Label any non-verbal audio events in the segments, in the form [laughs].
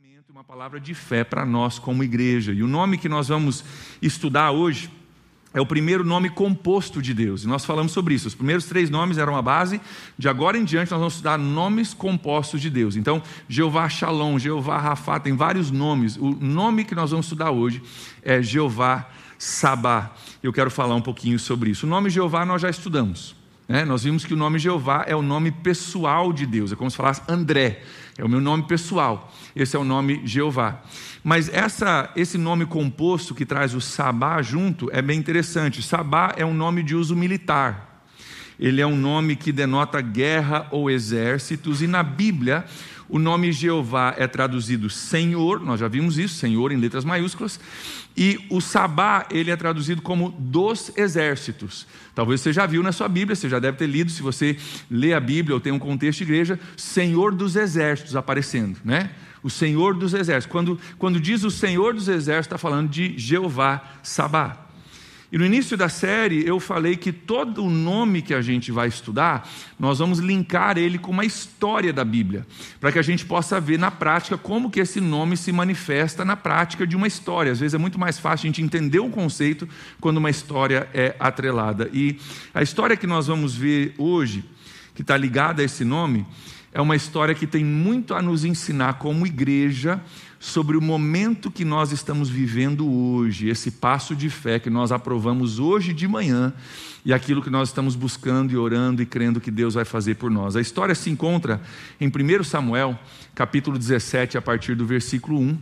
ensinamento, uma palavra de fé para nós como igreja. E o nome que nós vamos estudar hoje é o primeiro nome composto de Deus. E nós falamos sobre isso. Os primeiros três nomes eram a base. De agora em diante, nós vamos estudar nomes compostos de Deus. Então, Jeová Shalom, Jeová Rafá, tem vários nomes. O nome que nós vamos estudar hoje é Jeová Sabá. Eu quero falar um pouquinho sobre isso. O nome Jeová nós já estudamos. Né? Nós vimos que o nome Jeová é o nome pessoal de Deus. É como se falasse André. É o meu nome pessoal. Esse é o nome Jeová. Mas essa, esse nome composto que traz o Sabá junto é bem interessante. Sabá é um nome de uso militar. Ele é um nome que denota guerra ou exércitos, e na Bíblia o nome Jeová é traduzido Senhor, nós já vimos isso, Senhor em letras maiúsculas, e o Sabá, ele é traduzido como dos exércitos. Talvez você já viu na sua Bíblia, você já deve ter lido, se você lê a Bíblia ou tem um contexto de igreja, Senhor dos exércitos aparecendo, né? O Senhor dos exércitos. Quando, quando diz o Senhor dos exércitos, está falando de Jeová Sabá. E no início da série eu falei que todo o nome que a gente vai estudar, nós vamos linkar ele com uma história da Bíblia, para que a gente possa ver na prática como que esse nome se manifesta na prática de uma história. Às vezes é muito mais fácil a gente entender um conceito quando uma história é atrelada. E a história que nós vamos ver hoje, que está ligada a esse nome, é uma história que tem muito a nos ensinar como igreja sobre o momento que nós estamos vivendo hoje, esse passo de fé que nós aprovamos hoje de manhã e aquilo que nós estamos buscando e orando e crendo que Deus vai fazer por nós. A história se encontra em 1 Samuel, capítulo 17, a partir do versículo 1,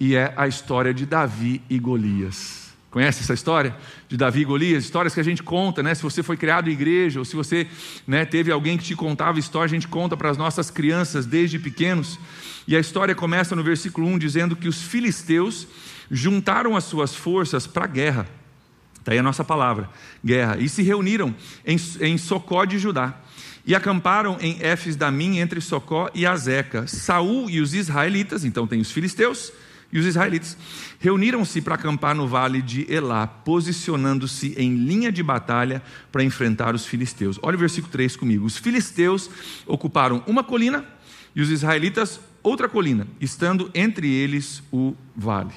e é a história de Davi e Golias. Conhece essa história de Davi e Golias? Histórias que a gente conta, né? Se você foi criado em igreja, ou se você né, teve alguém que te contava história, a gente conta para as nossas crianças desde pequenos. E a história começa no versículo 1 dizendo que os filisteus juntaram as suas forças para a guerra. Está aí a nossa palavra, guerra. E se reuniram em, em Socó de Judá. E acamparam em Éfes Damim, entre Socó e Azeca. Saul e os israelitas, então tem os filisteus, e os israelitas reuniram-se para acampar no vale de Elá, posicionando-se em linha de batalha para enfrentar os filisteus. Olha o versículo 3 comigo. Os filisteus ocuparam uma colina e os israelitas outra colina, estando entre eles o vale.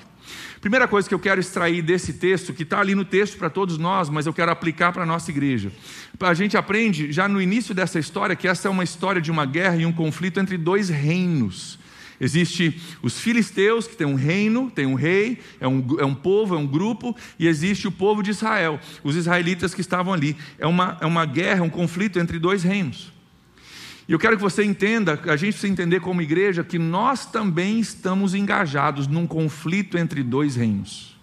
Primeira coisa que eu quero extrair desse texto, que está ali no texto para todos nós, mas eu quero aplicar para a nossa igreja. A gente aprende já no início dessa história que essa é uma história de uma guerra e um conflito entre dois reinos. Existe os filisteus, que tem um reino, tem um rei, é um, é um povo, é um grupo, e existe o povo de Israel, os israelitas que estavam ali. É uma, é uma guerra, um conflito entre dois reinos. E eu quero que você entenda, a gente precisa entender como igreja, que nós também estamos engajados num conflito entre dois reinos.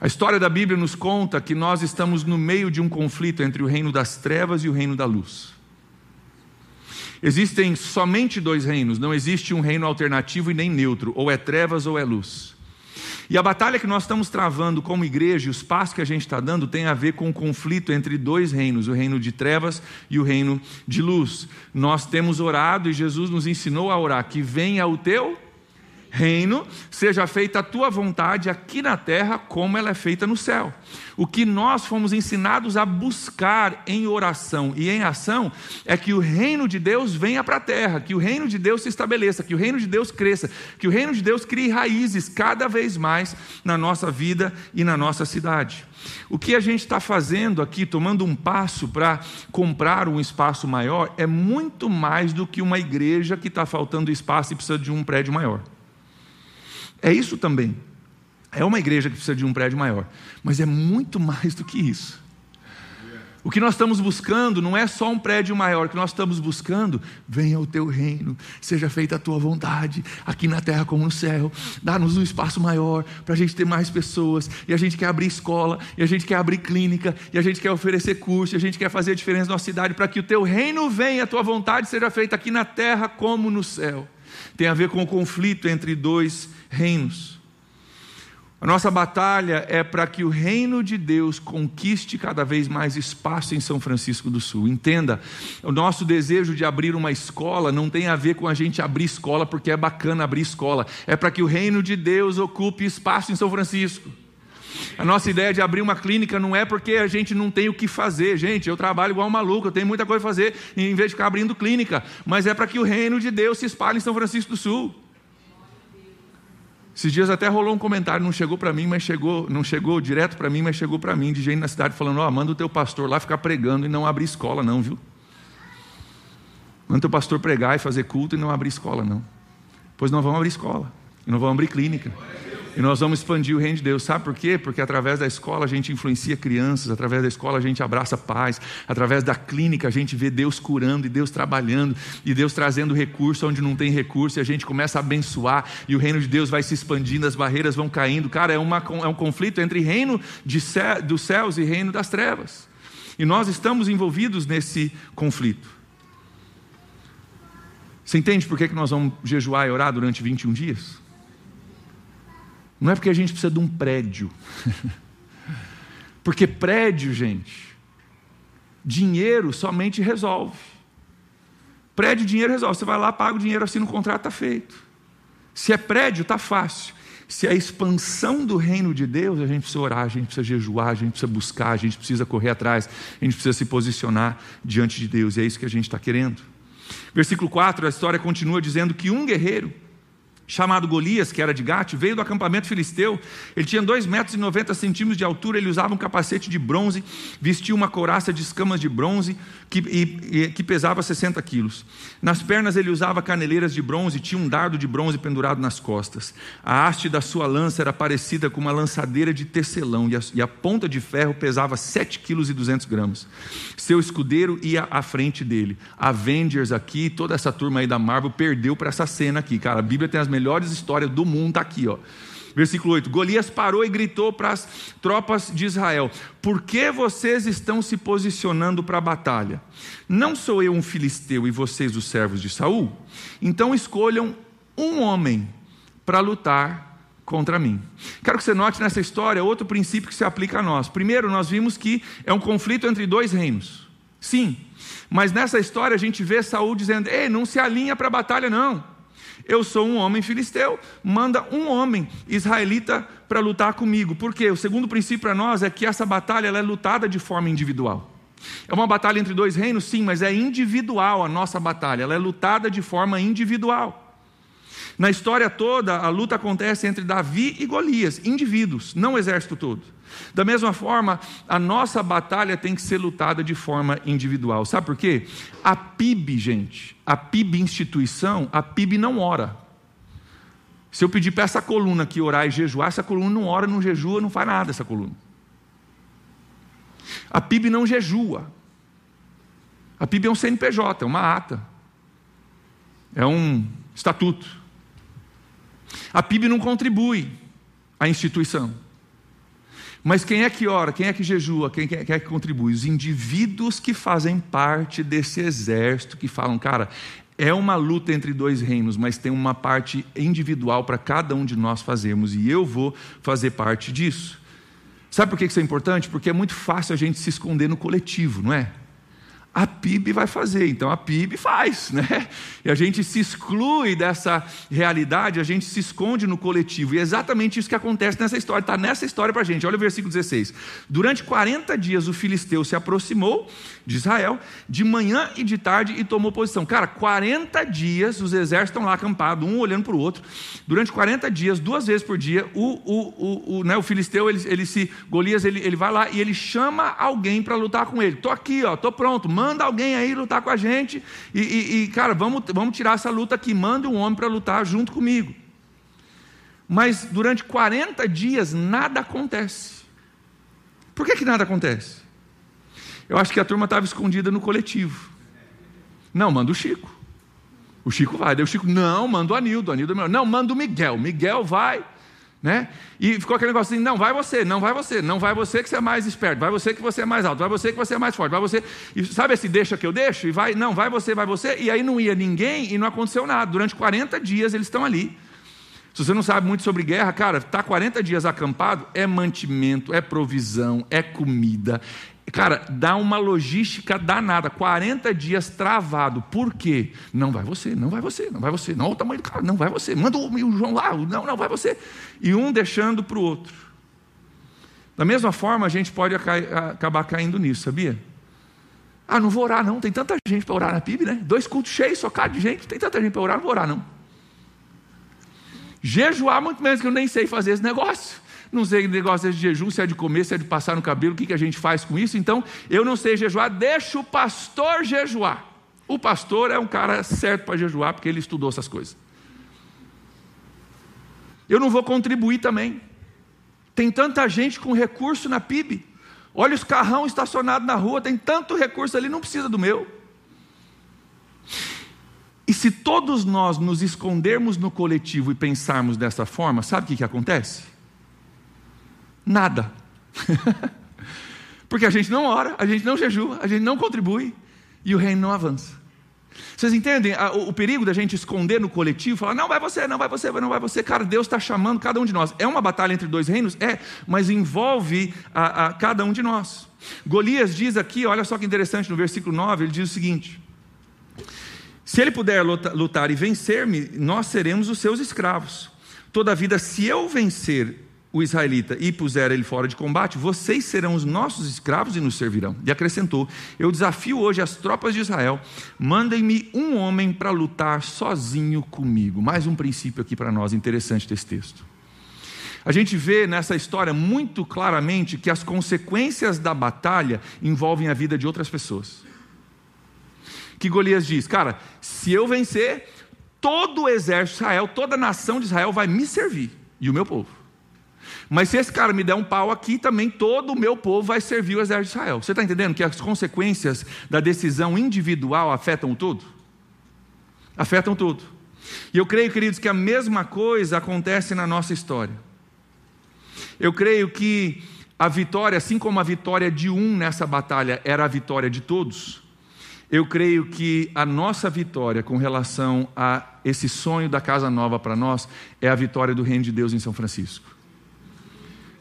A história da Bíblia nos conta que nós estamos no meio de um conflito entre o reino das trevas e o reino da luz. Existem somente dois reinos, não existe um reino alternativo e nem neutro, ou é trevas ou é luz. E a batalha que nós estamos travando como igreja, os passos que a gente está dando, tem a ver com o conflito entre dois reinos, o reino de trevas e o reino de luz. Nós temos orado e Jesus nos ensinou a orar: que venha o teu reino, seja feita a tua vontade aqui na terra, como ela é feita no céu. O que nós fomos ensinados a buscar em oração e em ação é que o reino de Deus venha para a terra, que o reino de Deus se estabeleça, que o reino de Deus cresça, que o reino de Deus crie raízes cada vez mais na nossa vida e na nossa cidade. O que a gente está fazendo aqui, tomando um passo para comprar um espaço maior, é muito mais do que uma igreja que está faltando espaço e precisa de um prédio maior. É isso também. É uma igreja que precisa de um prédio maior, mas é muito mais do que isso. O que nós estamos buscando não é só um prédio maior, o que nós estamos buscando, venha o teu reino, seja feita a tua vontade, aqui na terra como no céu, dá-nos um espaço maior para a gente ter mais pessoas, e a gente quer abrir escola, e a gente quer abrir clínica, e a gente quer oferecer curso, e a gente quer fazer a diferença na nossa cidade, para que o teu reino venha, a tua vontade seja feita aqui na terra como no céu. Tem a ver com o conflito entre dois reinos. A nossa batalha é para que o reino de Deus conquiste cada vez mais espaço em São Francisco do Sul. Entenda, o nosso desejo de abrir uma escola não tem a ver com a gente abrir escola porque é bacana abrir escola, é para que o reino de Deus ocupe espaço em São Francisco. A nossa ideia de abrir uma clínica não é porque a gente não tem o que fazer. Gente, eu trabalho igual um maluco, eu tenho muita coisa a fazer, em vez de ficar abrindo clínica. Mas é para que o reino de Deus se espalhe em São Francisco do Sul. Esses dias até rolou um comentário, não chegou para mim, mas chegou, não chegou direto para mim, mas chegou para mim, de gente na cidade falando: Ó, oh, manda o teu pastor lá ficar pregando e não abrir escola, não, viu? Manda o teu pastor pregar e fazer culto e não abrir escola, não. Pois não vamos abrir escola, e não vamos abrir clínica. E nós vamos expandir o reino de Deus. Sabe por quê? Porque através da escola a gente influencia crianças, através da escola a gente abraça paz, através da clínica a gente vê Deus curando e Deus trabalhando, e Deus trazendo recurso onde não tem recurso, e a gente começa a abençoar, e o reino de Deus vai se expandindo, as barreiras vão caindo. Cara, é, uma, é um conflito entre reino céu, dos céus e reino das trevas. E nós estamos envolvidos nesse conflito. Você entende por que nós vamos jejuar e orar durante 21 dias? Não é porque a gente precisa de um prédio. [laughs] porque prédio, gente, dinheiro somente resolve. Prédio, dinheiro resolve. Você vai lá, paga o dinheiro, assina o contrato, está feito. Se é prédio, está fácil. Se é a expansão do reino de Deus, a gente precisa orar, a gente precisa jejuar, a gente precisa buscar, a gente precisa correr atrás, a gente precisa se posicionar diante de Deus. E é isso que a gente está querendo. Versículo 4, a história continua dizendo que um guerreiro chamado Golias, que era de Gate, veio do acampamento filisteu. Ele tinha 2 metros e 90 centímetros de altura, ele usava um capacete de bronze, vestia uma couraça de escamas de bronze que, e, e, que pesava 60 quilos. Nas pernas ele usava caneleiras de bronze e tinha um dardo de bronze pendurado nas costas. A haste da sua lança era parecida com uma lançadeira de tecelão e a, e a ponta de ferro pesava 7 quilos e 200 gramas. Seu escudeiro ia à frente dele. Avengers aqui, toda essa turma aí da Marvel perdeu para essa cena aqui, cara. A Bíblia tem as melhores histórias do mundo, está aqui, ó. Versículo 8: Golias parou e gritou para as tropas de Israel: Por que vocês estão se posicionando para a batalha? Não sou eu um filisteu e vocês os servos de Saul? Então escolham um homem para lutar contra mim. Quero que você note nessa história outro princípio que se aplica a nós. Primeiro, nós vimos que é um conflito entre dois reinos. Sim, mas nessa história a gente vê Saul dizendo: Ei, não se alinha para a batalha, não. Eu sou um homem filisteu, manda um homem israelita para lutar comigo. Por quê? O segundo princípio para nós é que essa batalha é lutada de forma individual. É uma batalha entre dois reinos, sim, mas é individual a nossa batalha, ela é lutada de forma individual. Na história toda, a luta acontece entre Davi e Golias, indivíduos, não o exército todo. Da mesma forma, a nossa batalha tem que ser lutada de forma individual. Sabe por quê? A PIB, gente, a PIB instituição, a PIB não ora. Se eu pedir para essa coluna aqui orar e jejuar, essa coluna não ora, não jejua, não faz nada essa coluna. A PIB não jejua. A PIB é um CNPJ, é uma ata. É um estatuto. A PIB não contribui à instituição. Mas quem é que ora? Quem é que jejua? Quem é, que contribui? Os indivíduos que fazem parte desse exército, que falam, cara, é uma luta entre dois reinos, mas tem uma parte individual para cada um de nós fazermos, e eu vou fazer parte disso. Sabe por que isso é importante? Porque é muito fácil a gente se esconder no coletivo, não é? A PIB vai fazer. Então a PIB faz, né? E a gente se exclui dessa realidade, a gente se esconde no coletivo. E é exatamente isso que acontece nessa história. Está nessa história para a gente. Olha o versículo 16. Durante 40 dias o filisteu se aproximou de Israel, de manhã e de tarde, e tomou posição. Cara, 40 dias os exércitos estão lá acampados, um olhando para o outro. Durante 40 dias, duas vezes por dia, o, o, o, o, né, o filisteu, ele, ele se. Golias, ele, ele vai lá e ele chama alguém para lutar com ele. Estou aqui, ó, estou pronto, manda alguém aí lutar com a gente. E, e, e cara, vamos, vamos tirar essa luta aqui. Manda um homem para lutar junto comigo. Mas durante 40 dias nada acontece. Por que, que nada acontece? Eu acho que a turma estava escondida no coletivo. Não, manda o Chico. O Chico vai. Daí o Chico, não, manda o Anildo. Anildo é melhor. Não, manda o Miguel. Miguel vai. Né? E ficou aquele negócio assim: não, vai você, não vai você, não vai você que você é mais esperto, vai você que você é mais alto, vai você que você é mais forte, vai você. E sabe esse deixa que eu deixo? E vai, não, vai você, vai você. E aí não ia ninguém e não aconteceu nada. Durante 40 dias eles estão ali. Se você não sabe muito sobre guerra, cara, tá 40 dias acampado é mantimento, é provisão, é comida, Cara, dá uma logística danada, 40 dias travado. Por quê? Não vai você, não vai você, não vai você. Não, o tamanho do cara, não vai você. Manda o João lá, não, não vai você. E um deixando para o outro. Da mesma forma, a gente pode acabar caindo nisso, sabia? Ah, não vou orar não, tem tanta gente para orar na PIB, né? Dois cultos cheios, socado de gente, tem tanta gente para orar, não vou orar não. Jejuar muito menos que eu nem sei fazer esse negócio. Não sei que negócio é de jejum, se é de comer, se é de passar no cabelo, o que, que a gente faz com isso. Então, eu não sei jejuar, deixa o pastor jejuar. O pastor é um cara certo para jejuar, porque ele estudou essas coisas. Eu não vou contribuir também. Tem tanta gente com recurso na PIB. Olha os carrão estacionados na rua, tem tanto recurso ali, não precisa do meu. E se todos nós nos escondermos no coletivo e pensarmos dessa forma, sabe o que, que acontece? Nada. [laughs] Porque a gente não ora, a gente não jejua, a gente não contribui e o reino não avança. Vocês entendem o, perigo da gente esconder no coletivo, falar, não vai você, não vai você, não vai você. Cara, Deus está chamando cada um de nós. É uma batalha entre dois reinos? É, mas envolve a, a cada um de nós. Golias diz aqui, olha só que interessante, no versículo 9, ele diz o seguinte: Se ele puder lutar e vencer-me, nós seremos os seus escravos. Toda vida, se eu vencer o israelita e puser ele fora de combate, vocês serão os nossos escravos e nos servirão. E acrescentou: Eu desafio hoje as tropas de Israel, mandem-me um homem para lutar sozinho comigo. Mais um princípio aqui para nós interessante desse texto. A gente vê nessa história muito claramente que as consequências da batalha envolvem a vida de outras pessoas. Que Golias diz: Cara, se eu vencer, todo o exército de Israel, toda a nação de Israel vai me servir e o meu povo. Mas se esse cara me der um pau aqui, também todo o meu povo vai servir o exército de Israel. Você está entendendo que as consequências da decisão individual afetam o todo? Afetam tudo. E eu creio, queridos, que a mesma coisa acontece na nossa história. Eu creio que a vitória, assim como a vitória de um nessa batalha era a vitória de todos, eu creio que a nossa vitória com relação a esse sonho da casa nova para nós é a vitória do Reino de Deus em São Francisco.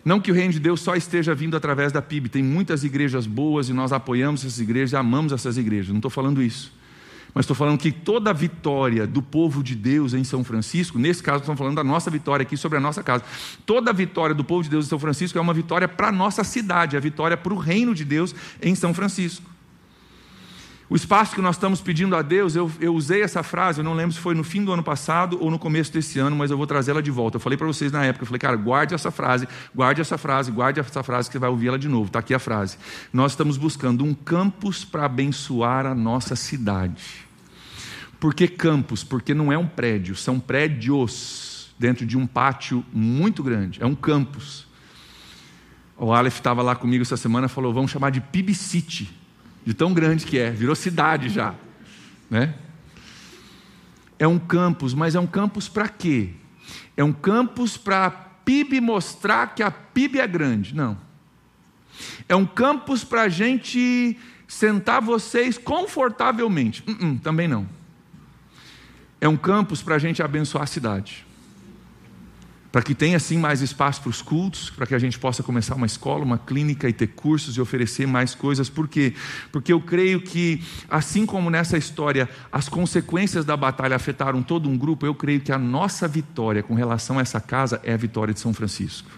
Não que o reino de Deus só esteja vindo através da PIB, tem muitas igrejas boas e nós apoiamos essas igrejas e amamos essas igrejas, não estou falando isso. Mas estou falando que toda a vitória do povo de Deus em São Francisco, nesse caso estamos falando da nossa vitória aqui sobre a nossa casa, toda a vitória do povo de Deus em São Francisco é uma vitória para a nossa cidade, é a vitória para o reino de Deus em São Francisco. O espaço que nós estamos pedindo a Deus, eu, eu, usei essa frase, eu não lembro se foi no fim do ano passado ou no começo desse ano, mas eu vou trazê-la de volta. Eu falei para vocês na época, eu falei, cara, guarde essa frase, guarde essa frase, guarde essa frase que você vai ouvir ela de novo. Está aqui a frase. Nós estamos buscando um campus para abençoar a nossa cidade. Por que campus? Porque não é um prédio, são prédios dentro de um pátio muito grande. É um campus. O Aleph estava lá comigo essa semana e falou: vamos chamar de PIB City de tão grande que é, virou cidade já, né? É um campus, mas é um campus para quê? É um campus para a PIB mostrar que a PIB é grande? Não. É um campus para a gente sentar vocês confortavelmente? Uh -uh, também não. É um campus para a gente abençoar a cidade para que tenha assim mais espaço para os cultos, para que a gente possa começar uma escola, uma clínica e ter cursos e oferecer mais coisas. Por quê? Porque eu creio que, assim como nessa história as consequências da batalha afetaram todo um grupo, eu creio que a nossa vitória com relação a essa casa é a vitória de São Francisco.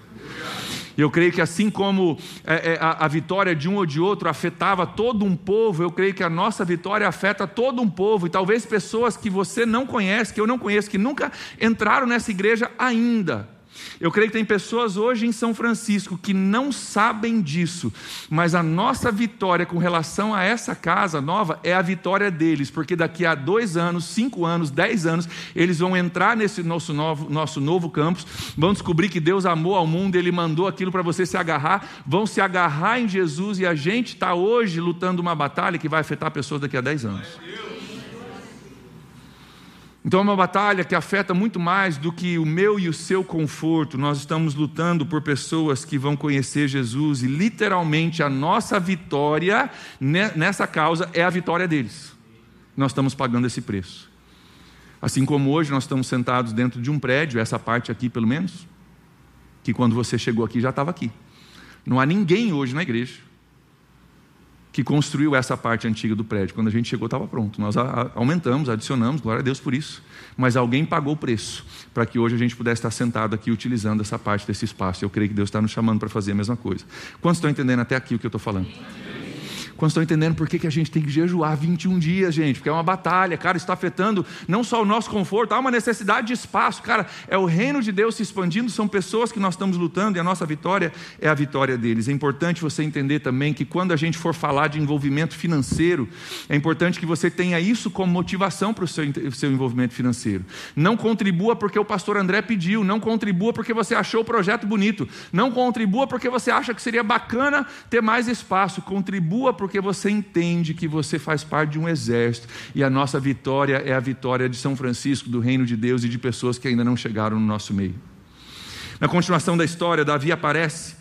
Eu creio que assim como é, é, a, a, vitória de um ou de outro afetava todo um povo, eu creio que a nossa vitória afeta todo um povo, e talvez pessoas que você não conhece, que eu não conheço, que nunca entraram nessa igreja ainda. Eu creio que tem pessoas hoje em São Francisco que não sabem disso, mas a nossa vitória com relação a essa casa nova é a vitória deles, porque daqui a dois anos, cinco anos, dez anos, eles vão entrar nesse nosso novo, nosso novo campus, vão descobrir que Deus amou ao mundo, Ele mandou aquilo para você se agarrar, vão se agarrar em Jesus e a gente está hoje lutando uma batalha que vai afetar pessoas daqui a dez anos. Então é uma batalha que afeta muito mais do que o meu e o seu conforto. Nós estamos lutando por pessoas que vão conhecer Jesus e literalmente a nossa vitória nessa causa é a vitória deles. Nós estamos pagando esse preço. Assim como hoje nós estamos sentados dentro de um prédio, essa parte aqui pelo menos, que quando você chegou aqui já estava aqui. Não há ninguém hoje na igreja. Que construiu essa parte antiga do prédio. Quando a gente chegou, estava pronto. Nós aumentamos, adicionamos, glória a Deus por isso. Mas alguém pagou o preço para que hoje a gente pudesse estar sentado aqui utilizando essa parte desse espaço. Eu creio que Deus está nos chamando para fazer a mesma coisa. Quantos estão entendendo até aqui o que eu estou falando? Quando estão entendendo por que, que a gente tem que jejuar 21 dias, gente? Porque é uma batalha, cara, está afetando não só o nosso conforto, há uma necessidade de espaço, cara. É o reino de Deus se expandindo, são pessoas que nós estamos lutando e a nossa vitória é a vitória deles. É importante você entender também que quando a gente for falar de envolvimento financeiro, é importante que você tenha isso como motivação para o seu, seu envolvimento financeiro. Não contribua porque o pastor André pediu, não contribua porque você achou o projeto bonito, não contribua porque você acha que seria bacana ter mais espaço, contribua porque porque você entende que você faz parte de um exército e a nossa vitória é a vitória de São Francisco, do reino de Deus e de pessoas que ainda não chegaram no nosso meio. Na continuação da história, Davi aparece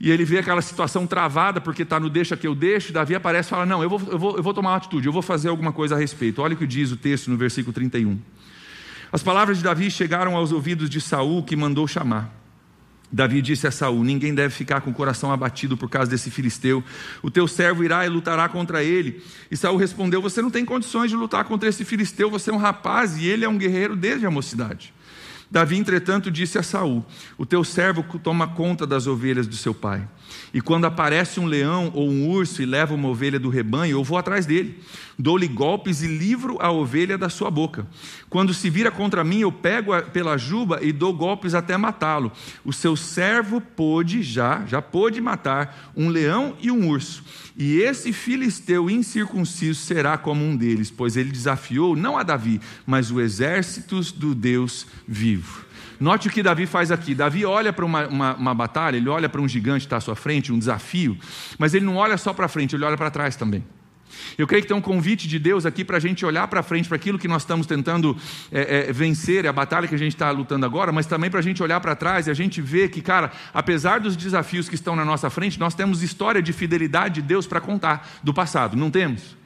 e ele vê aquela situação travada porque está no deixa que eu deixo. Davi aparece e fala: Não, eu vou, eu, vou, eu vou tomar uma atitude, eu vou fazer alguma coisa a respeito. Olha o que diz o texto no versículo 31. As palavras de Davi chegaram aos ouvidos de Saul, que mandou chamar. Davi disse a Saul: Ninguém deve ficar com o coração abatido por causa desse filisteu. O teu servo irá e lutará contra ele. E Saul respondeu: Você não tem condições de lutar contra esse filisteu, você é um rapaz e ele é um guerreiro desde a mocidade. Davi, entretanto, disse a Saul: O teu servo toma conta das ovelhas do seu pai. E quando aparece um leão ou um urso e leva uma ovelha do rebanho, eu vou atrás dele. Dou-lhe golpes e livro a ovelha da sua boca. Quando se vira contra mim, eu pego pela juba e dou golpes até matá-lo. O seu servo pôde já, já pôde matar um leão e um urso. E esse filisteu incircunciso será como um deles, pois ele desafiou não a Davi, mas o exército do Deus vivo. Note o que Davi faz aqui. Davi olha para uma, uma, uma batalha, ele olha para um gigante que está à sua frente, um desafio, mas ele não olha só para frente, ele olha para trás também. Eu creio que tem um convite de Deus aqui para a gente olhar para frente, para aquilo que nós estamos tentando é, é, vencer, é a batalha que a gente está lutando agora, mas também para a gente olhar para trás e a gente ver que, cara, apesar dos desafios que estão na nossa frente, nós temos história de fidelidade de Deus para contar do passado, não temos?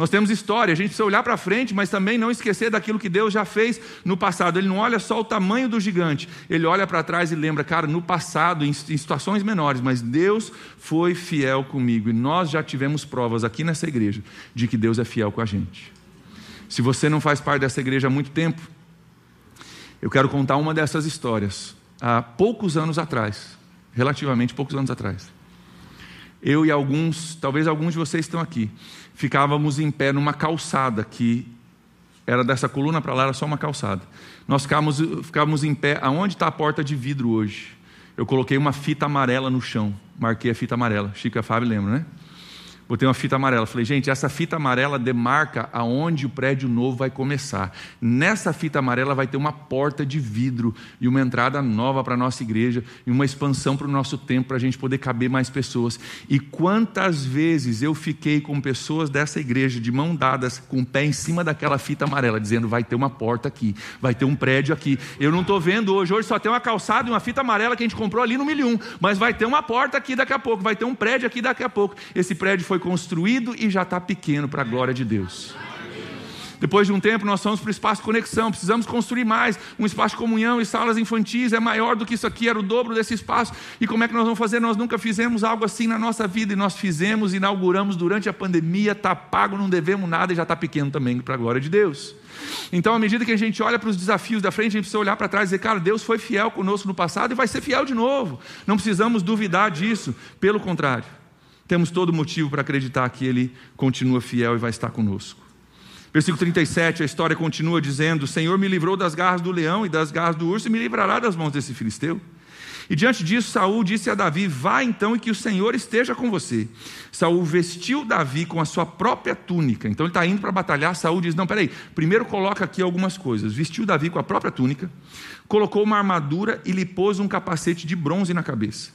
Nós temos história, a gente precisa olhar para frente, mas também não esquecer daquilo que Deus já fez no passado. Ele não olha só o tamanho do gigante, ele olha para trás e lembra, cara, no passado, em, situações menores, mas Deus foi fiel comigo e nós já tivemos provas aqui nessa igreja de que Deus é fiel com a gente. Se você não faz parte dessa igreja há muito tempo, eu quero contar uma dessas histórias. Há poucos anos atrás, relativamente poucos anos atrás, eu e alguns, talvez alguns de vocês estão aqui, ficávamos em pé numa calçada que era dessa coluna para lá, era só uma calçada. Nós ficávamos, ficávamos em pé, aonde está a porta de vidro hoje? Eu coloquei uma fita amarela no chão, marquei a fita amarela. Chico e a Fábio lembram, né? Botei uma fita amarela. Falei, gente, essa fita amarela demarca aonde o prédio novo vai começar. Nessa fita amarela vai ter uma porta de vidro e uma entrada nova para a nossa igreja e uma expansão para o nosso tempo para a gente poder caber mais pessoas. E quantas vezes eu fiquei com pessoas dessa igreja de mão dadas, com o pé em cima daquela fita amarela, dizendo: vai ter uma porta aqui, vai ter um prédio aqui. Eu não estou vendo hoje, hoje só tem uma calçada e uma fita amarela que a gente comprou ali no milhão, mas vai ter uma porta aqui daqui a pouco, vai ter um prédio aqui daqui a pouco. Esse prédio foi construído e já está pequeno para a glória de Deus. Depois de um tempo, nós fomos para o espaço conexão, precisamos construir mais. Um espaço de comunhão e salas infantis é maior do que isso aqui, era o dobro desse espaço. E como é que nós vamos fazer? Nós nunca fizemos algo assim na nossa vida, e nós fizemos, inauguramos durante a pandemia, está pago, não devemos nada e já está pequeno também para a glória de Deus. Então, à medida que a gente olha para os desafios da frente, a gente precisa olhar para trás e dizer, cara, Deus foi fiel conosco no passado e vai ser fiel de novo. Não precisamos duvidar disso, pelo contrário temos todo motivo para acreditar que Ele continua fiel e vai estar conosco. Versículo 37, a história continua dizendo: O Senhor me livrou das garras do leão e das garras do urso e me livrará das mãos desse filisteu. E diante disso, Saul disse a Davi: Vá então e que o Senhor esteja com você. Saul vestiu Davi com a sua própria túnica. Então ele está indo para batalhar. Saul diz: Não, peraí, primeiro coloca aqui algumas coisas. Vestiu Davi com a própria túnica, colocou uma armadura e lhe pôs um capacete de bronze na cabeça.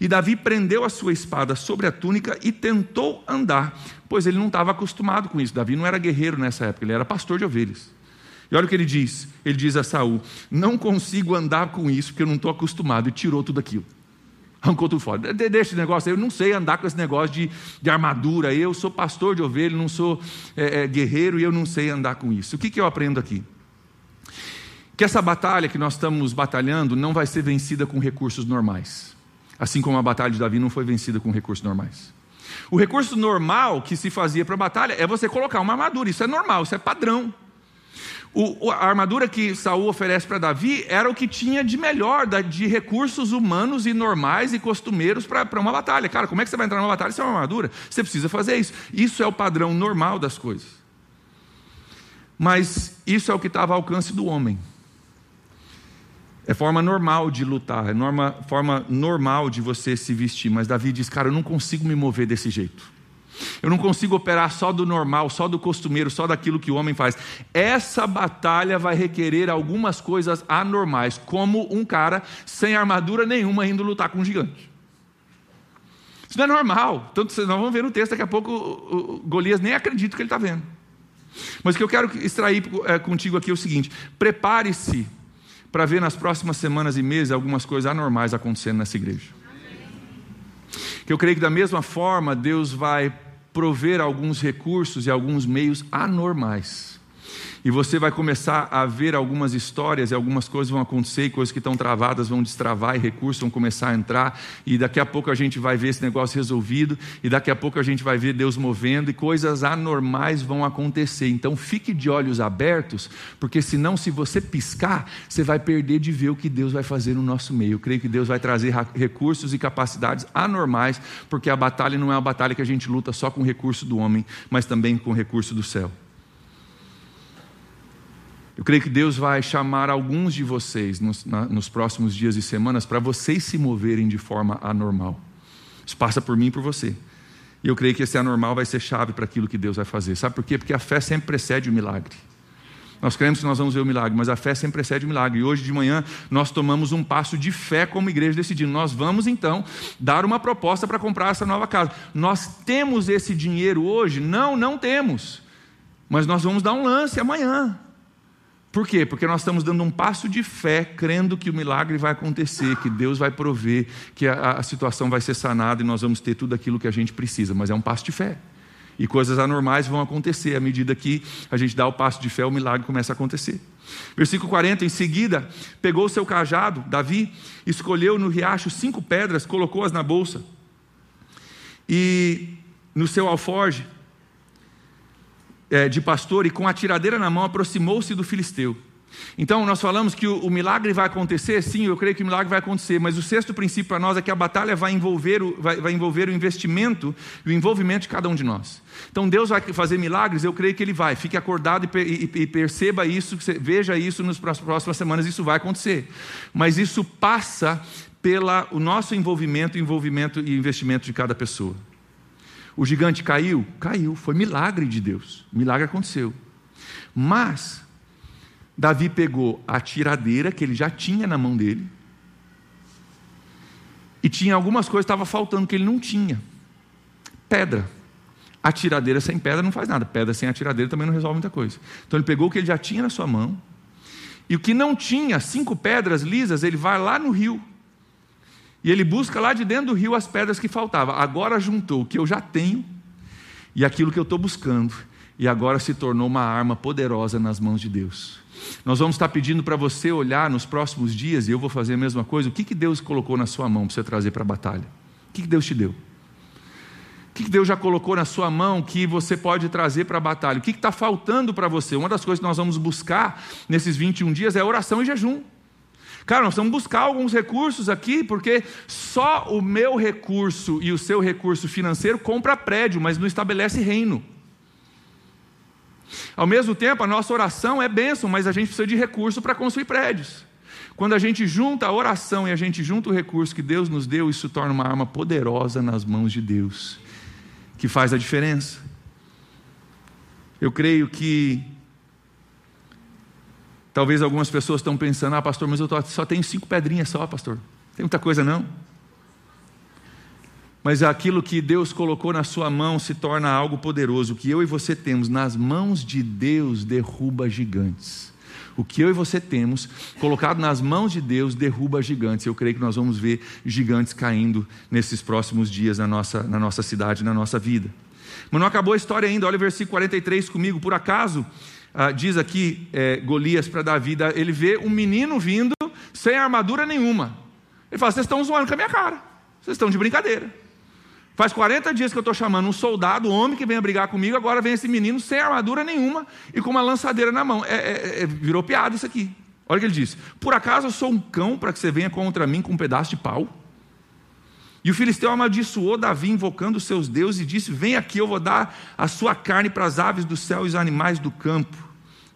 E Davi prendeu a sua espada sobre a túnica e tentou andar, pois ele não estava acostumado com isso. Davi não era guerreiro nessa época, ele era pastor de ovelhas. E olha o que ele diz: ele diz a Saul: Não consigo andar com isso porque eu não estou acostumado, e tirou tudo aquilo. Arrancou tudo fora. De, deixa esse negócio, eu não sei andar com esse negócio de, de armadura. Eu sou pastor de ovelha, não sou é, é, guerreiro e eu não sei andar com isso. O que, que eu aprendo aqui? Que essa batalha que nós estamos batalhando não vai ser vencida com recursos normais. Assim como a batalha de Davi não foi vencida com recursos normais. O recurso normal que se fazia para a batalha é você colocar uma armadura, isso é normal, isso é padrão. O, a armadura que Saul oferece para Davi era o que tinha de melhor, de recursos humanos e normais e costumeiros para uma batalha. Cara, como é que você vai entrar numa batalha sem uma armadura? Você precisa fazer isso. Isso é o padrão normal das coisas. Mas isso é o que estava ao alcance do homem. É forma normal de lutar, é norma, forma normal de você se vestir. Mas Davi diz: Cara, eu não consigo me mover desse jeito. Eu não consigo operar só do normal, só do costumeiro, só daquilo que o homem faz. Essa batalha vai requerer algumas coisas anormais, como um cara sem armadura nenhuma indo lutar com um gigante. Isso não é normal. Tanto nós vamos ver no texto daqui a pouco, o, o Golias nem acredita que ele está vendo. Mas o que eu quero extrair é, contigo aqui é o seguinte: prepare-se para ver nas próximas semanas e meses algumas coisas anormais acontecendo nessa igreja. Que eu creio que da mesma forma Deus vai prover alguns recursos e alguns meios anormais e você vai começar a ver algumas histórias e algumas coisas vão acontecer, e coisas que estão travadas vão destravar, e recursos vão começar a entrar, e daqui a pouco a gente vai ver esse negócio resolvido, e daqui a pouco a gente vai ver Deus movendo, e coisas anormais vão acontecer. Então fique de olhos abertos, porque senão, se você piscar, você vai perder de ver o que Deus vai fazer no nosso meio. Eu creio que Deus vai trazer recursos e capacidades anormais, porque a batalha não é uma batalha que a gente luta só com o recurso do homem, mas também com o recurso do céu. Eu creio que Deus vai chamar alguns de vocês nos, na, nos próximos dias e semanas para vocês se moverem de forma anormal. Isso passa por mim e por você. E eu creio que esse anormal vai ser chave para aquilo que Deus vai fazer. Sabe por quê? Porque a fé sempre precede o milagre. Nós cremos que nós vamos ver o milagre, mas a fé sempre precede o milagre. E hoje de manhã nós tomamos um passo de fé como igreja, decidindo: nós vamos então dar uma proposta para comprar essa nova casa. Nós temos esse dinheiro hoje? Não, não temos. Mas nós vamos dar um lance amanhã. Por quê? Porque nós estamos dando um passo de fé, crendo que o milagre vai acontecer, que Deus vai prover, que a, a, situação vai ser sanada e nós vamos ter tudo aquilo que a gente precisa. Mas é um passo de fé. E coisas anormais vão acontecer. À medida que a gente dá o passo de fé, o milagre começa a acontecer. Versículo 40: Em seguida, pegou o seu cajado, Davi, escolheu no riacho cinco pedras, colocou-as na bolsa. E no seu alforge, é, de pastor e com a tiradeira na mão aproximou-se do filisteu. Então, nós falamos que o, o, milagre vai acontecer, sim, eu creio que o milagre vai acontecer, mas o sexto princípio para nós é que a batalha vai envolver, o, vai, vai envolver o investimento e o envolvimento de cada um de nós. Então, Deus vai fazer milagres, eu creio que Ele vai. Fique acordado e, e, e perceba isso, veja isso nas próximas semanas, isso vai acontecer. Mas isso passa pelo nosso envolvimento, envolvimento e investimento de cada pessoa. O gigante caiu? Caiu, foi milagre de Deus. Milagre aconteceu. Mas Davi pegou a tiradeira que ele já tinha na mão dele. E tinha algumas coisas que estavam faltando que ele não tinha. Pedra. A tiradeira sem pedra não faz nada. Pedra sem a tiradeira também não resolve muita coisa. Então ele pegou o que ele já tinha na sua mão. E o que não tinha, cinco pedras lisas, ele vai lá no rio e ele busca lá de dentro do rio as pedras que faltavam. Agora juntou o que eu já tenho e aquilo que eu estou buscando. E agora se tornou uma arma poderosa nas mãos de Deus. Nós vamos estar pedindo para você olhar nos próximos dias, e eu vou fazer a mesma coisa. O que, que Deus colocou na sua mão para você trazer para a batalha? O que, que Deus te deu? O que, que Deus já colocou na sua mão que você pode trazer para a batalha? O que está faltando para você? Uma das coisas que nós vamos buscar nesses 21 dias é oração e jejum. Cara, nós vamos buscar alguns recursos aqui, porque só o meu recurso e o seu recurso financeiro compra prédio, mas não estabelece reino. Ao mesmo tempo, a nossa oração é bênção, mas a gente precisa de recurso para construir prédios. Quando a gente junta a oração e a gente junta o recurso que Deus nos deu, isso torna uma arma poderosa nas mãos de Deus, que faz a diferença. Eu creio que Talvez algumas pessoas estão pensando: ah, pastor, mas eu só tenho cinco pedrinhas só, pastor. Tem muita coisa não. Mas aquilo que Deus colocou na sua mão se torna algo poderoso. O que eu e você temos nas mãos de Deus derruba gigantes. O que eu e você temos colocado nas mãos de Deus derruba gigantes. Eu creio que nós vamos ver gigantes caindo nesses próximos dias na nossa, na nossa cidade, na nossa vida. Mas não acabou a história ainda. Olha o versículo 43 comigo. Por acaso ah, diz aqui é, Golias para Davi, ele vê um menino vindo sem armadura nenhuma. Ele fala: Vocês estão zoando com a minha cara, vocês estão de brincadeira. Faz 40 dias que eu estou chamando um soldado, um homem que venha brigar comigo, agora vem esse menino sem armadura nenhuma e com uma lançadeira na mão. É, é, é, virou piada isso aqui. Olha o que ele disse: Por acaso eu sou um cão para que você venha contra mim com um pedaço de pau? E o filisteu amaldiçoou Davi, invocando os seus deuses, e disse: Vem aqui, eu vou dar a sua carne para as aves do céu e os animais do campo.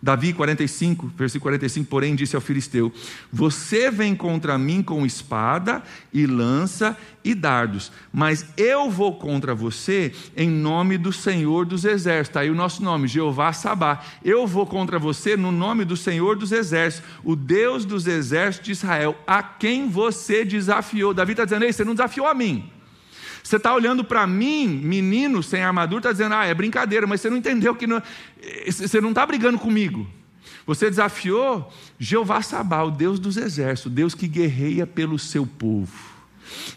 Davi 45, versículo 45, porém disse ao filisteu: Você vem contra mim com espada e lança e dardos, mas eu vou contra você em nome do Senhor dos exércitos. Está aí o nosso nome, Jeová Sabá. Eu vou contra você no nome do Senhor dos exércitos, o Deus dos exércitos de Israel, a quem você desafiou. Davi está dizendo: Ei, você não desafiou a mim. Você está olhando para mim, menino sem armadura, está dizendo, ah, é brincadeira, mas você não entendeu que não, você não está brigando comigo. Você desafiou Jeová Sabá, o Deus dos exércitos, Deus que guerreia pelo seu povo.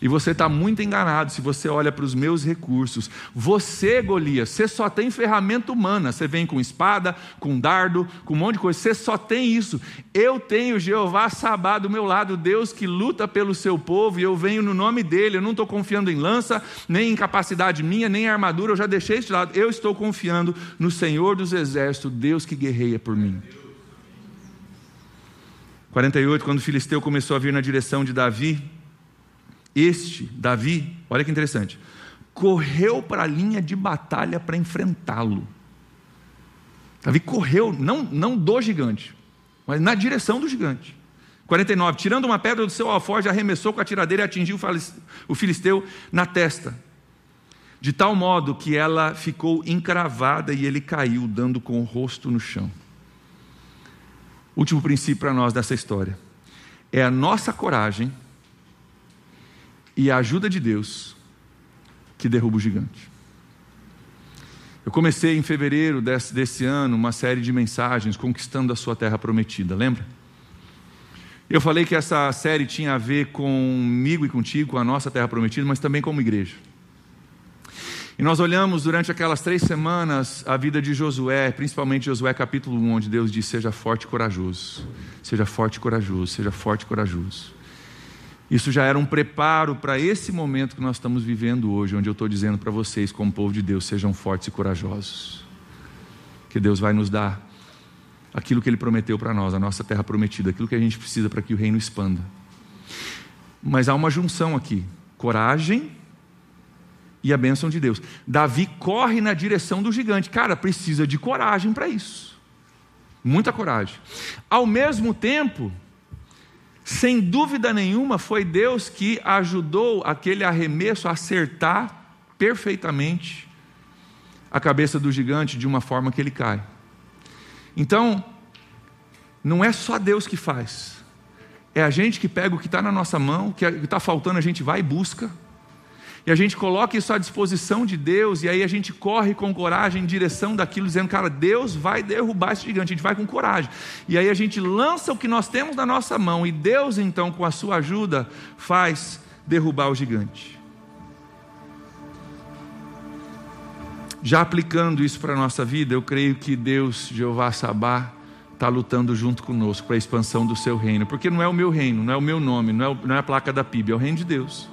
E você está muito enganado se você olha para os meus recursos. Você, Golias, você só tem ferramenta humana. Você vem com espada, com dardo, com um monte de coisa. Você só tem isso. Eu tenho Jeová Sabá do meu lado, Deus que luta pelo seu povo, e eu venho no nome dele. Eu não estou confiando em lança, nem em capacidade minha, nem em armadura. Eu já deixei isso de lado. Eu estou confiando no Senhor dos Exércitos, Deus que guerreia por mim. 48, quando o filisteu começou a vir na direção de Davi, este, Davi, olha que interessante, correu para a linha de batalha para enfrentá-lo. Davi correu, não, não do gigante, mas na direção do gigante. 49. Tirando uma pedra do seu alforje, arremessou com a tiradeira e atingiu o filisteu na testa, de tal modo que ela ficou encravada e ele caiu, dando com o rosto no chão. Último princípio para nós dessa história é a nossa coragem e a ajuda de Deus que derruba o gigante. Eu comecei em fevereiro desse, desse ano uma série de mensagens conquistando a sua terra prometida, lembra? Eu falei que essa série tinha a ver comigo e contigo, com a nossa terra prometida, mas também como igreja. E nós olhamos durante aquelas três semanas a vida de Josué, principalmente Josué capítulo 1, onde Deus diz: Seja forte e corajoso, seja forte e corajoso, seja forte e corajoso. Isso já era um preparo para esse momento que nós estamos vivendo hoje, onde eu estou dizendo para vocês, como povo de Deus, sejam fortes e corajosos. Que Deus vai nos dar aquilo que Ele prometeu para nós, a nossa terra prometida, aquilo que a gente precisa para que o reino expanda. Mas há uma junção aqui: coragem e a bênção de Deus. Davi corre na direção do gigante. Cara, precisa de coragem para isso. Muita coragem. Ao mesmo tempo, sem dúvida nenhuma, foi Deus que ajudou aquele arremesso a acertar perfeitamente a cabeça do gigante de uma forma que ele cai. Então, não é só Deus que faz, é a gente que pega o que está na nossa mão, o que está faltando, a gente vai e busca e a gente coloca isso à disposição de Deus, e aí a gente corre com coragem em direção daquilo, dizendo, cara, Deus vai derrubar esse gigante, a gente vai com coragem. E aí a gente lança o que nós temos na nossa mão, e Deus, então, com a sua ajuda, faz derrubar o gigante. Já aplicando isso para a nossa vida, eu creio que Deus, Jeová Sabá, está lutando junto conosco para a expansão do seu reino, porque não é o meu reino, não é o meu nome, não é, não é a placa da PIB, é o reino de Deus.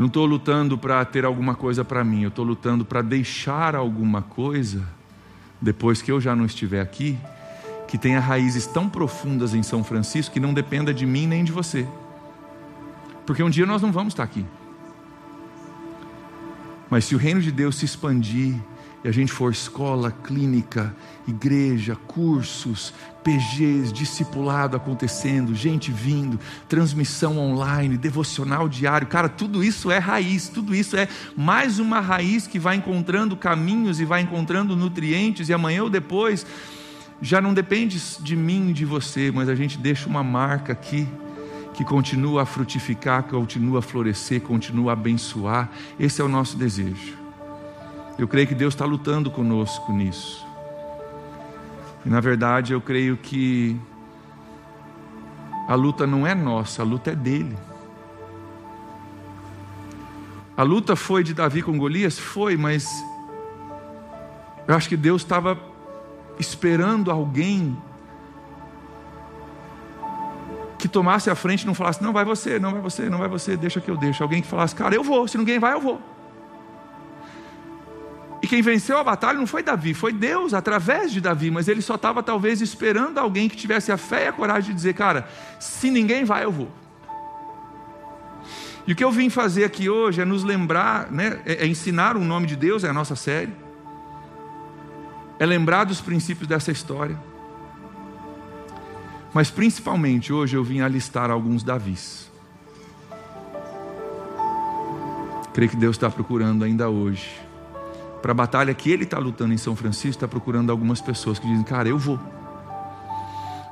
Eu não estou lutando para ter alguma coisa para mim, eu estou lutando para deixar alguma coisa, depois que eu já não estiver aqui, que tenha raízes tão profundas em São Francisco que não dependa de mim nem de você. Porque um dia nós não vamos estar aqui. Mas se o reino de Deus se expandir, e a gente for escola, clínica, igreja, cursos, PGs, discipulado acontecendo, gente vindo, transmissão online, devocional diário, cara, tudo isso é raiz, tudo isso é mais uma raiz que vai encontrando caminhos e vai encontrando nutrientes, e amanhã ou depois já não depende de mim e de você, mas a gente deixa uma marca aqui que continua a frutificar, que continua a florescer, continua a abençoar. Esse é o nosso desejo. Eu creio que Deus está lutando conosco nisso. E na verdade eu creio que a luta não é nossa, a luta é dele. A luta foi de Davi com Golias? Foi, mas eu acho que Deus estava esperando alguém que tomasse a frente e não falasse, não vai você, não vai você, não vai você, deixa que eu deixo. Alguém que falasse, cara, eu vou, se ninguém vai, eu vou. Quem venceu a batalha não foi Davi, foi Deus através de Davi, mas ele só estava talvez esperando alguém que tivesse a fé e a coragem de dizer, cara, se ninguém vai, eu vou. E o que eu vim fazer aqui hoje é nos lembrar, né, é, é ensinar o nome de Deus, é a nossa série, é lembrar dos princípios dessa história. Mas principalmente hoje eu vim alistar alguns Davis. Creio que Deus está procurando ainda hoje para a batalha que ele está lutando em São Francisco, está procurando algumas pessoas que dizem, cara, eu vou.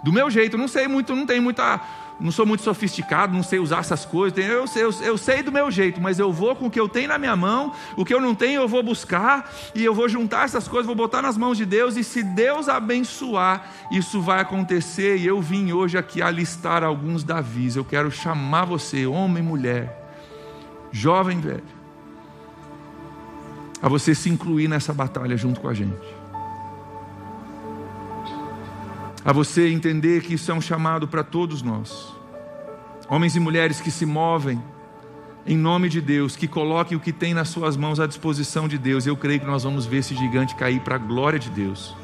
Do meu jeito, não sei muito, não tenho muita. Não sou muito sofisticado, não sei usar essas coisas. Eu, eu, eu sei do meu jeito, mas eu vou com o que eu tenho na minha mão, o que eu não tenho eu vou buscar, e eu vou juntar essas coisas, vou botar nas mãos de Deus, e se Deus abençoar, isso vai acontecer. E eu vim hoje aqui alistar alguns Davis. Eu quero chamar você, homem, mulher, jovem, velho a você se incluir nessa batalha junto com a gente. A você entender que isso é um chamado para todos nós. Homens e mulheres que se movem em nome de Deus, que coloquem o que tem nas suas mãos à disposição de Deus. Eu creio que nós vamos ver esse gigante cair para a glória de Deus.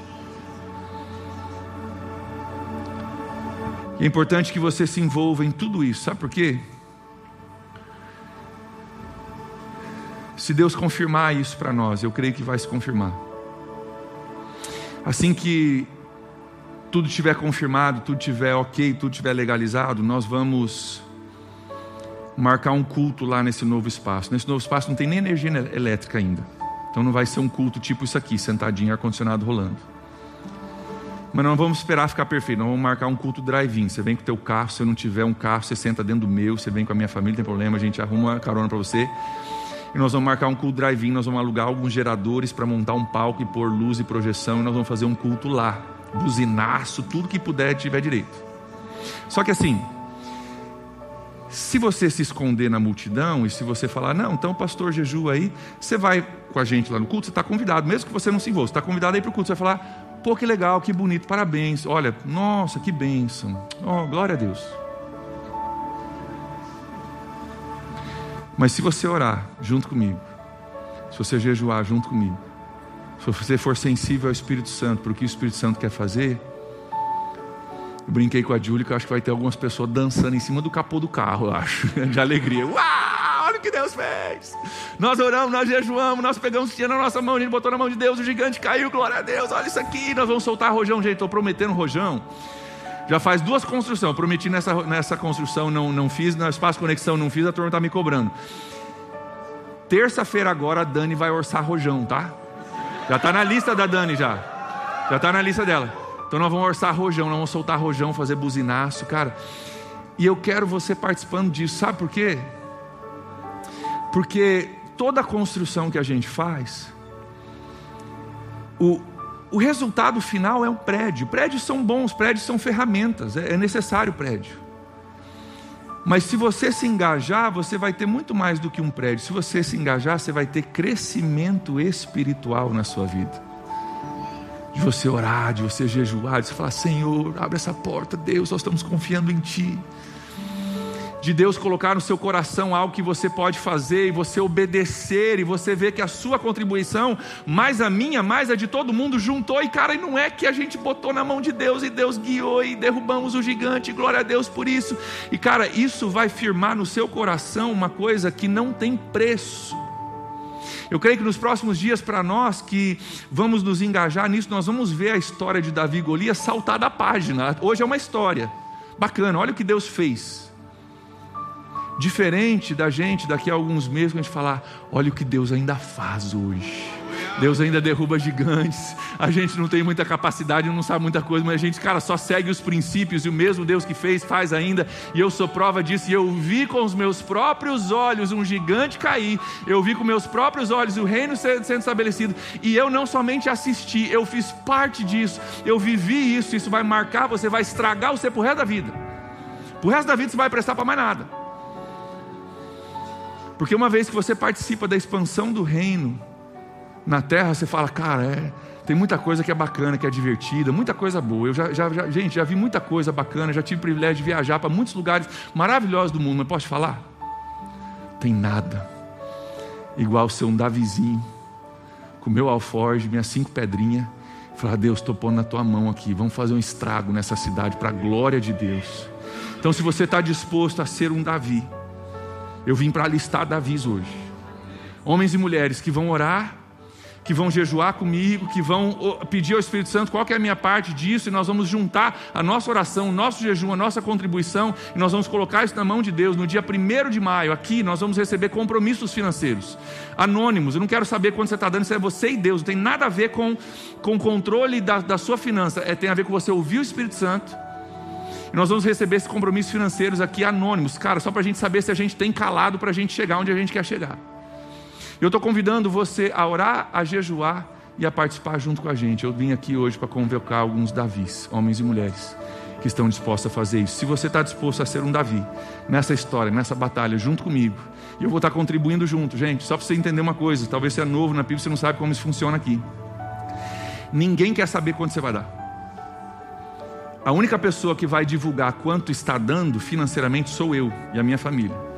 É importante que você se envolva em tudo isso, sabe por quê? Se Deus confirmar isso para nós, eu creio que vai se confirmar. Assim que tudo estiver confirmado, tudo estiver ok, tudo estiver legalizado, nós vamos marcar um culto lá nesse novo espaço. Nesse novo espaço não tem nem energia elétrica ainda. Então não vai ser um culto tipo isso aqui, sentadinho, ar-condicionado rolando. Mas não vamos esperar ficar perfeito, não vamos marcar um culto drive-in. Você vem com o teu carro, se eu não tiver um carro, você senta dentro do meu, você vem com a minha família, não tem problema, a gente arruma uma carona para você. E nós vamos marcar um culto drive-in, nós vamos alugar alguns geradores para montar um palco e pôr luz e projeção, e nós vamos fazer um culto lá. Buzinaço, tudo que puder tiver direito. Só que assim, se você se esconder na multidão e se você falar, não, então pastor jejua aí, você vai com a gente lá no culto, você está convidado, mesmo que você não se envolva, você está convidado aí para o culto, você vai falar, pô, que legal, que bonito, parabéns, olha, nossa, que bênção, oh, glória a Deus. Mas se você orar junto comigo, se você jejuar junto comigo, se você for sensível ao Espírito Santo, para o que o Espírito Santo quer fazer, eu brinquei com a Júlia que eu acho que vai ter algumas pessoas dançando em cima do capô do carro, eu acho, [laughs] de alegria. Uau, olha o que Deus fez! Nós oramos, nós jejuamos, nós pegamos o na nossa mão, a gente botou na mão de Deus, o gigante caiu, glória a Deus, olha isso aqui, nós vamos soltar rojão, gente, estou prometendo rojão. Já faz duas construções. Eu prometi nessa, nessa construção, não, não fiz, no espaço conexão não fiz, a turma está me cobrando. Terça-feira agora a Dani vai orçar rojão, tá? Já está na lista da Dani já. Já está na lista dela. Então nós vamos orçar rojão, nós vamos soltar rojão, fazer buzinaço, cara. E eu quero você participando disso, sabe por quê? Porque toda construção que a gente faz, o, o resultado final é um prédio. Prédios são bons, prédios são ferramentas, é, é necessário prédio. Mas se você se engajar, você vai ter muito mais do que um prédio. Se você se engajar, você vai ter crescimento espiritual na sua vida. De você orar, de você jejuar, de você falar: Senhor, abre essa porta, Deus, nós estamos confiando em Ti de Deus colocar no seu coração algo que você pode fazer e você obedecer e você vê que a sua contribuição, mais a minha, mais a de todo mundo, juntou e cara, e não é que a gente botou na mão de Deus e Deus guiou e derrubamos o gigante, glória a Deus por isso. E cara, isso vai firmar no seu coração uma coisa que não tem preço. Eu creio que nos próximos dias, para nós que vamos nos engajar nisso, nós vamos ver a história de Davi e Golias saltar da página. Hoje é uma história bacana, olha o que Deus fez. Diferente da gente daqui a alguns meses, quando a gente falar: olha o que Deus ainda faz hoje. Deus ainda derruba gigantes. A gente não tem muita capacidade, não sabe muita coisa, mas a gente, cara, só segue os princípios e o mesmo Deus que fez, faz ainda. E eu sou prova disso. E eu vi com os meus próprios olhos um gigante cair. Eu vi com meus próprios olhos o reino sendo estabelecido. E eu não somente assisti, eu fiz parte disso. Eu vivi isso. Isso vai marcar, você vai estragar você pro resto da vida. Pro resto da vida você vai prestar para mais nada. Porque uma vez que você participa da expansão do reino na terra, você fala, cara, é, Tem muita coisa que é bacana, que é divertida, muita coisa boa. Eu já, já, já gente, já vi muita coisa bacana, já tive o privilégio de viajar para muitos lugares maravilhosos do mundo, mas posso te falar? Tem nada igual ser um Davizinho, com meu alforge, minhas cinco pedrinhas, falar: Deus, estou pondo na tua mão aqui, vamos fazer um estrago nessa cidade para a glória de Deus. Então, se você está disposto a ser um Davi, eu vim para listar Davis hoje. Homens e mulheres que vão orar que vão jejuar comigo, que vão pedir ao Espírito Santo qual é a minha parte disso, e nós vamos juntar a nossa oração, o nosso jejum, a nossa contribuição, e nós vamos colocar isso na mão de Deus. No dia 1 de maio, aqui, nós vamos receber compromissos financeiros, anônimos. Eu não quero saber quanto você está dando, isso é você e Deus, não tem nada a ver com, o controle da, da sua finança, é, tem a ver com você ouvir o Espírito Santo. E nós vamos receber esses compromissos financeiros aqui anônimos, cara, só para a gente saber se a gente tem calado para a gente chegar onde a gente quer chegar. Eu estou convidando você a orar, a jejuar e a participar junto com a gente. Eu vim aqui hoje para convocar alguns Davis, homens e mulheres, que estão dispostos a fazer isso. Se você está disposto a ser um Davi nessa história, nessa batalha, junto comigo, e eu vou estar tá contribuindo junto, gente, só para você entender uma coisa: talvez você é novo na Bíblia, você não sabe como isso funciona aqui. Ninguém quer saber quanto você vai dar. A única pessoa que vai divulgar quanto está dando financeiramente sou eu e a minha família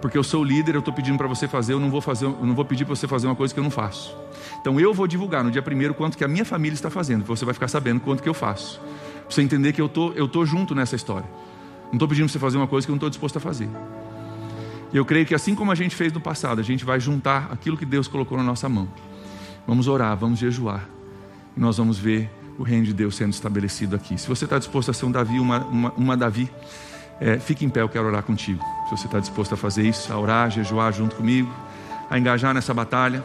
porque eu sou o líder, eu estou pedindo para você fazer, eu não vou fazer, eu não vou pedir para você fazer uma coisa que eu não faço. Então eu vou divulgar no dia primeiro quanto que a minha família está fazendo, você vai ficar sabendo quanto que eu faço. Para você entender que eu tô, eu tô junto nessa história. Não estou pedindo para você fazer uma coisa que eu não estou disposto a fazer. E eu creio que assim como a gente fez no passado, a gente vai juntar aquilo que Deus colocou na nossa mão. Vamos orar, vamos jejuar. E nós vamos ver o reino de Deus sendo estabelecido aqui. Se você está disposto a ser um Davi, uma, uma, uma Davi, é, fique em pé, eu quero orar contigo. Se você está disposto a fazer isso, a orar, jejuar junto comigo, a engajar nessa batalha.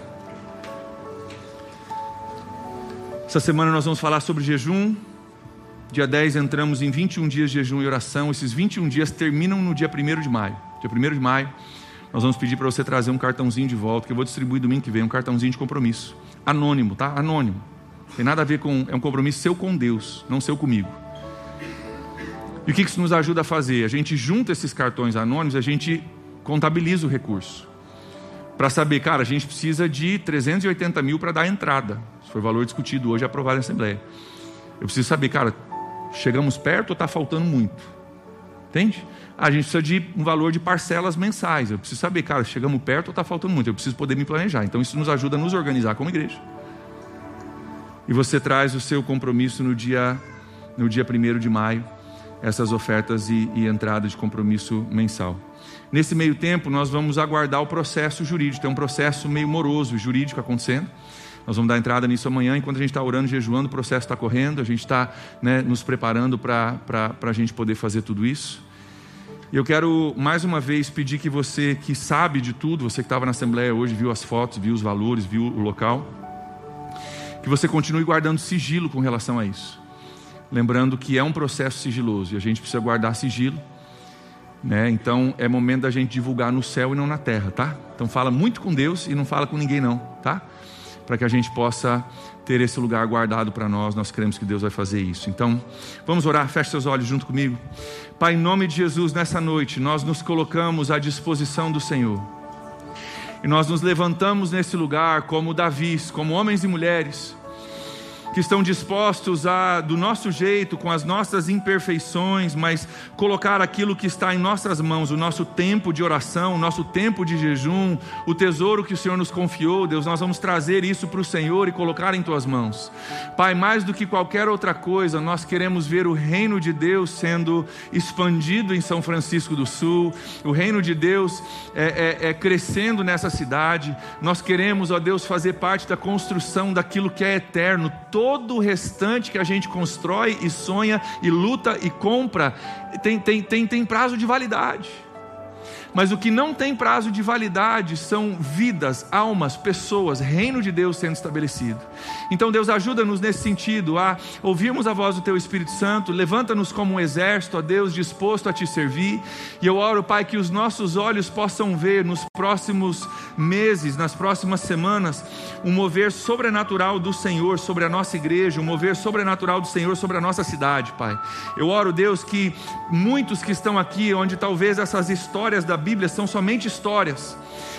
Essa semana nós vamos falar sobre jejum. Dia 10 entramos em 21 dias de jejum e oração. Esses 21 dias terminam no dia 1 de maio. Dia 1 de maio, nós vamos pedir para você trazer um cartãozinho de volta, que eu vou distribuir domingo que vem, um cartãozinho de compromisso. Anônimo, tá? Anônimo. Tem nada a ver com. É um compromisso seu com Deus, não seu comigo. E o que isso nos ajuda a fazer? A gente junta esses cartões anônimos, a gente contabiliza o recurso. Para saber, cara, a gente precisa de 380 mil para dar entrada. Isso foi o valor discutido hoje aprovado na Assembleia. Eu preciso saber, cara, chegamos perto ou está faltando muito? Entende? A gente precisa de um valor de parcelas mensais. Eu preciso saber, cara, chegamos perto ou está faltando muito? Eu preciso poder me planejar. Então isso nos ajuda a nos organizar como igreja. E você traz o seu compromisso no dia, no dia 1 de maio essas ofertas e, e entrada de compromisso mensal. Nesse meio tempo, nós vamos aguardar o processo jurídico. Tem um processo meio moroso jurídico acontecendo. Nós vamos dar entrada nisso amanhã. Enquanto a gente está orando, jejuando, o processo está correndo. A gente está né, nos preparando para a gente poder fazer tudo isso. E eu quero mais uma vez pedir que você que sabe de tudo, você que estava na Assembleia hoje, viu as fotos, viu os valores, viu o local, que você continue guardando sigilo com relação a isso. Lembrando que é um processo sigiloso e a gente precisa guardar sigilo. Né? Então é momento da gente divulgar no céu e não na terra, tá? Então fala muito com Deus e não fala com ninguém não, tá? Para que a gente possa ter esse lugar guardado para nós, nós cremos que Deus vai fazer isso. Então, vamos orar, feche seus olhos junto comigo. Pai, em nome de Jesus, nessa noite, nós nos colocamos à disposição do Senhor. E nós nos levantamos nesse lugar como Davis, como homens e mulheres que estão dispostos a, do nosso jeito, com as nossas imperfeições, mas colocar aquilo que está em nossas mãos, o nosso tempo de oração, o nosso tempo de jejum, o tesouro que o Senhor nos confiou, Deus, nós vamos trazer isso para o Senhor e colocar em tuas mãos. Pai, mais do que qualquer outra coisa, nós queremos ver o reino de Deus sendo expandido em São Francisco do Sul, o reino de Deus é, é, é crescendo nessa cidade. Nós queremos, ó Deus, fazer parte da construção daquilo que é eterno. Todo todo o restante que a gente constrói e sonha e luta e compra tem, tem, tem, tem prazo de validade. Mas o que não tem prazo de validade são vidas, almas, pessoas, reino de Deus sendo estabelecido. Então, Deus, ajuda-nos nesse sentido a ouvirmos a voz do Teu Espírito Santo, levanta-nos como um exército, ó Deus, disposto a Te servir. E eu oro, Pai, que os nossos olhos possam ver nos próximos meses, nas próximas semanas, um mover sobrenatural do Senhor sobre a nossa igreja, um mover sobrenatural do Senhor sobre a nossa cidade, Pai. Eu oro, Deus, que muitos que estão aqui, onde talvez essas histórias da Bíblia são somente histórias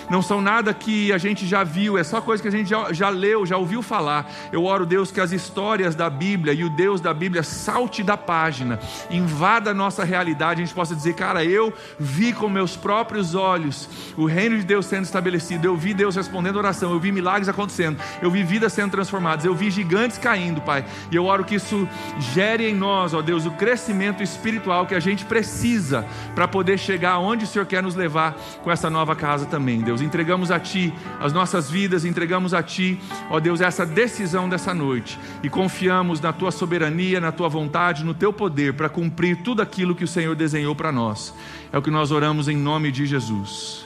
não são nada que a gente já viu, é só coisa que a gente já, já leu, já ouviu falar. Eu oro, Deus, que as histórias da Bíblia e o Deus da Bíblia salte da página, invada a nossa realidade, a gente possa dizer, cara, eu vi com meus próprios olhos o reino de Deus sendo estabelecido, eu vi Deus respondendo oração, eu vi milagres acontecendo, eu vi vidas sendo transformadas, eu vi gigantes caindo, Pai. E eu oro que isso gere em nós, ó Deus, o crescimento espiritual que a gente precisa para poder chegar onde o Senhor quer nos levar com essa nova casa também, Deus. Deus, entregamos a Ti as nossas vidas, entregamos a Ti, ó Deus, essa decisão dessa noite e confiamos na Tua soberania, na Tua vontade, no Teu poder para cumprir tudo aquilo que o Senhor desenhou para nós. É o que nós oramos em nome de Jesus.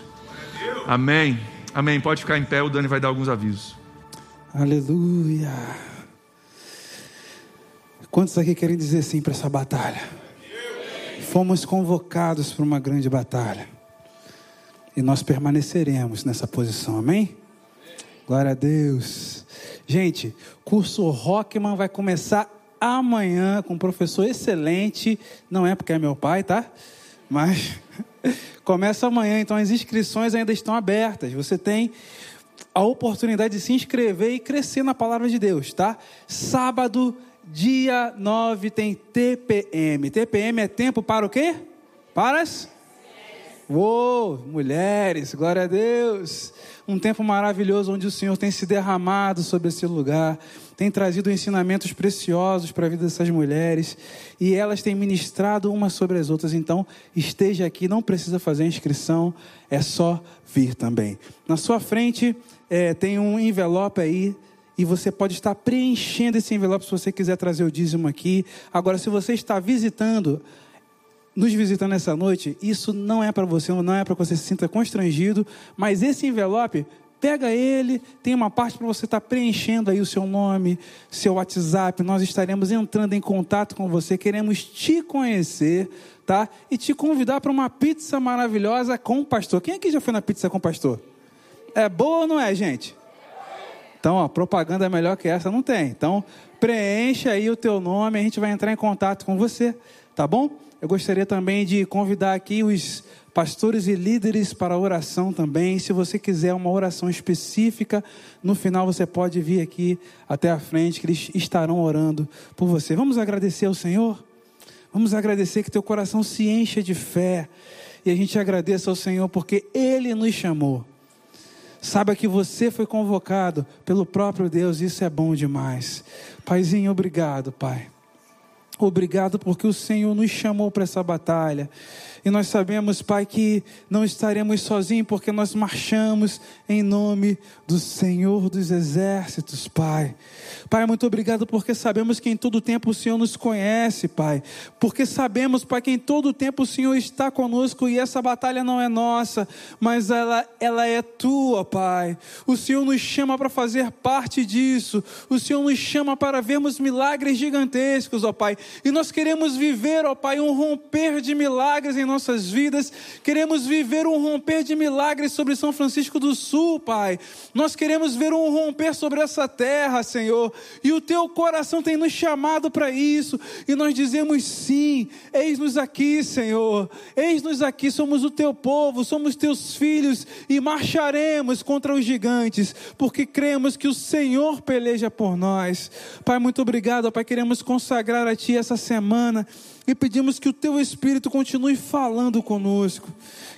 Amém. Amém. Pode ficar em pé, o Dani vai dar alguns avisos. Aleluia. Quantos aqui querem dizer sim para essa batalha? Fomos convocados para uma grande batalha e nós permaneceremos nessa posição, amém? Glória a Deus. Gente, curso Rockman vai começar amanhã com um professor excelente, não é porque é meu pai, tá? Mas [laughs] começa amanhã, então as inscrições ainda estão abertas. Você tem a oportunidade de se inscrever e crescer na palavra de Deus, tá? Sábado, dia 9 tem TPM. TPM é tempo para o quê? Para as Uou, mulheres, glória a Deus. Um tempo maravilhoso onde o Senhor tem se derramado sobre esse lugar, tem trazido ensinamentos preciosos para a vida dessas mulheres e elas têm ministrado umas sobre as outras. Então, esteja aqui, não precisa fazer inscrição, é só vir também. Na sua frente é, tem um envelope aí e você pode estar preenchendo esse envelope se você quiser trazer o dízimo aqui. Agora, se você está visitando nos visitando essa noite, isso não é para você, não é para que você se sinta constrangido, mas esse envelope, pega ele, tem uma parte para você estar tá preenchendo aí o seu nome, seu WhatsApp, nós estaremos entrando em contato com você, queremos te conhecer, tá? E te convidar para uma pizza maravilhosa com o pastor. Quem aqui já foi na pizza com o pastor? É boa ou não é, gente? Então, ó, propaganda melhor que essa não tem. Então, preencha aí o teu nome, a gente vai entrar em contato com você, tá bom? Eu gostaria também de convidar aqui os pastores e líderes para oração também. Se você quiser uma oração específica, no final você pode vir aqui até a frente, que eles estarão orando por você. Vamos agradecer ao Senhor? Vamos agradecer que teu coração se encha de fé. E a gente agradece ao Senhor porque Ele nos chamou. Saiba que você foi convocado pelo próprio Deus, isso é bom demais. Paizinho, obrigado, Pai. Obrigado porque o Senhor nos chamou para essa batalha. E nós sabemos, Pai, que não estaremos sozinhos, porque nós marchamos em nome do Senhor dos Exércitos, Pai. Pai, muito obrigado, porque sabemos que em todo tempo o Senhor nos conhece, Pai. Porque sabemos, Pai, que em todo tempo o Senhor está conosco e essa batalha não é nossa, mas ela, ela é tua, Pai. O Senhor nos chama para fazer parte disso. O Senhor nos chama para vermos milagres gigantescos, ó Pai. E nós queremos viver, ó Pai, um romper de milagres em nossas vidas, queremos viver um romper de milagres sobre São Francisco do Sul, Pai. Nós queremos ver um romper sobre essa terra, Senhor, e o teu coração tem nos chamado para isso, e nós dizemos sim, eis-nos aqui, Senhor, eis-nos aqui, somos o teu povo, somos teus filhos, e marcharemos contra os gigantes, porque cremos que o Senhor peleja por nós. Pai, muito obrigado, Pai, queremos consagrar a Ti essa semana e pedimos que o teu Espírito continue falando conosco,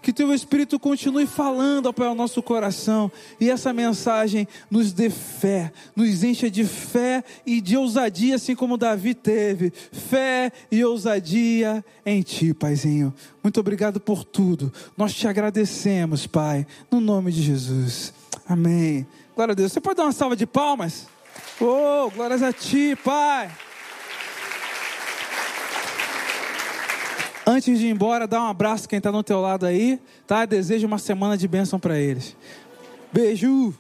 que teu Espírito continue falando Pai, ao nosso coração, e essa mensagem nos dê fé, nos encha de fé e de ousadia, assim como Davi teve, fé e ousadia em Ti, Paizinho. Muito obrigado por tudo, nós te agradecemos, Pai, no nome de Jesus. Amém. Glória a Deus. Você pode dar uma salva de palmas? Oh, glórias a Ti, Pai. Antes de ir embora, dá um abraço quem está no teu lado aí, tá? Desejo uma semana de bênção para eles. Beijo!